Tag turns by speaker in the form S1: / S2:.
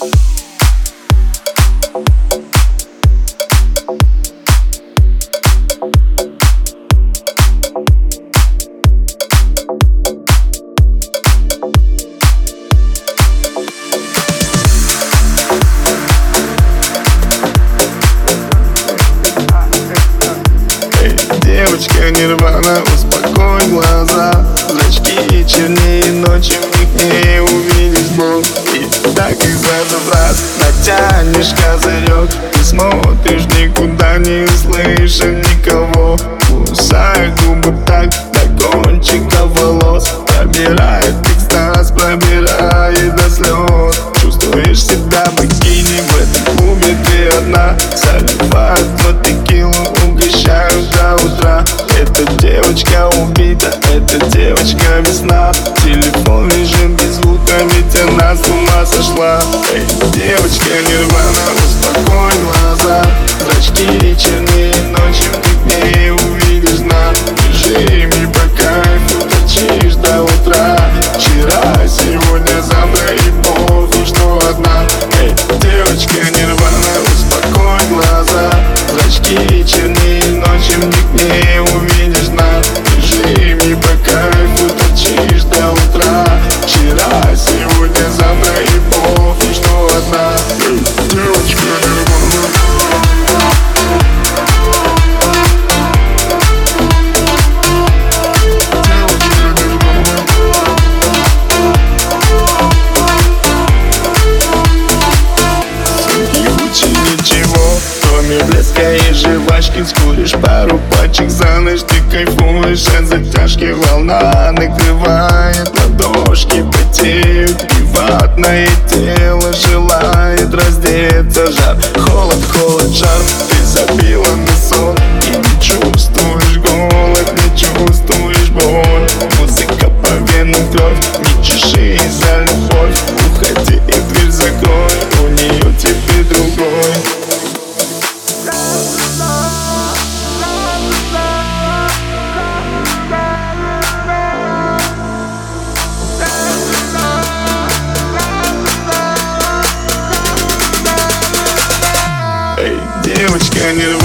S1: Девочка нирвана, успокой глаза. Зрачки чернее ночи, в них не увидишь боль И так их разобрать, натянешь козырек. Ты смотришь никуда, не слыша никого с ума сошла. Эй, девочка нирвана, успокой глаза. Зрачки чернее ночи, жвачки Скуришь пару пачек за ночь Ты кайфуешь от затяжки Волна накрывает ладошки Потеют приватное тело Желает раздеться. Жар, холод, холод, жар Эй, девочка, не